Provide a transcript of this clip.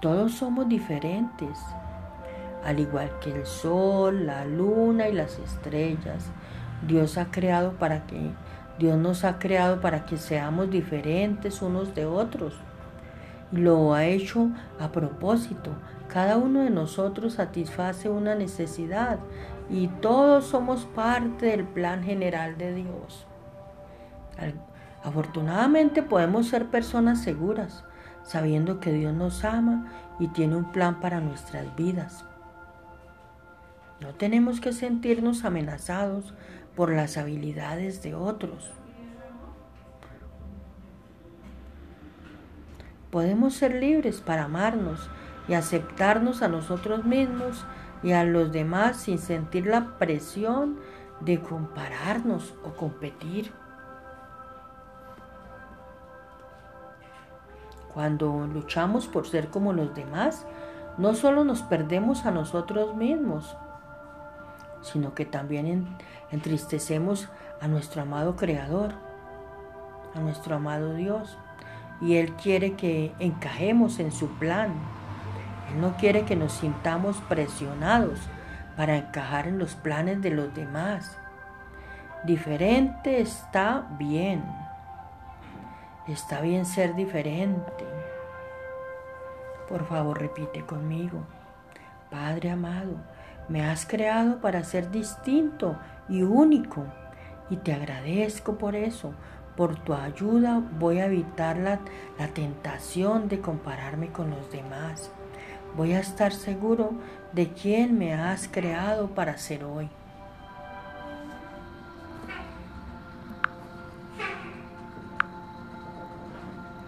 Todos somos diferentes, al igual que el sol, la luna y las estrellas. Dios ha creado para que Dios nos ha creado para que seamos diferentes unos de otros. Y lo ha hecho a propósito. Cada uno de nosotros satisface una necesidad y todos somos parte del plan general de Dios. Afortunadamente podemos ser personas seguras, sabiendo que Dios nos ama y tiene un plan para nuestras vidas. No tenemos que sentirnos amenazados por las habilidades de otros. Podemos ser libres para amarnos y aceptarnos a nosotros mismos y a los demás sin sentir la presión de compararnos o competir. Cuando luchamos por ser como los demás, no solo nos perdemos a nosotros mismos, sino que también entristecemos a nuestro amado Creador, a nuestro amado Dios. Y Él quiere que encajemos en su plan. Él no quiere que nos sintamos presionados para encajar en los planes de los demás. Diferente está bien. Está bien ser diferente. Por favor, repite conmigo. Padre amado, me has creado para ser distinto y único. Y te agradezco por eso. Por tu ayuda voy a evitar la, la tentación de compararme con los demás. Voy a estar seguro de quién me has creado para ser hoy.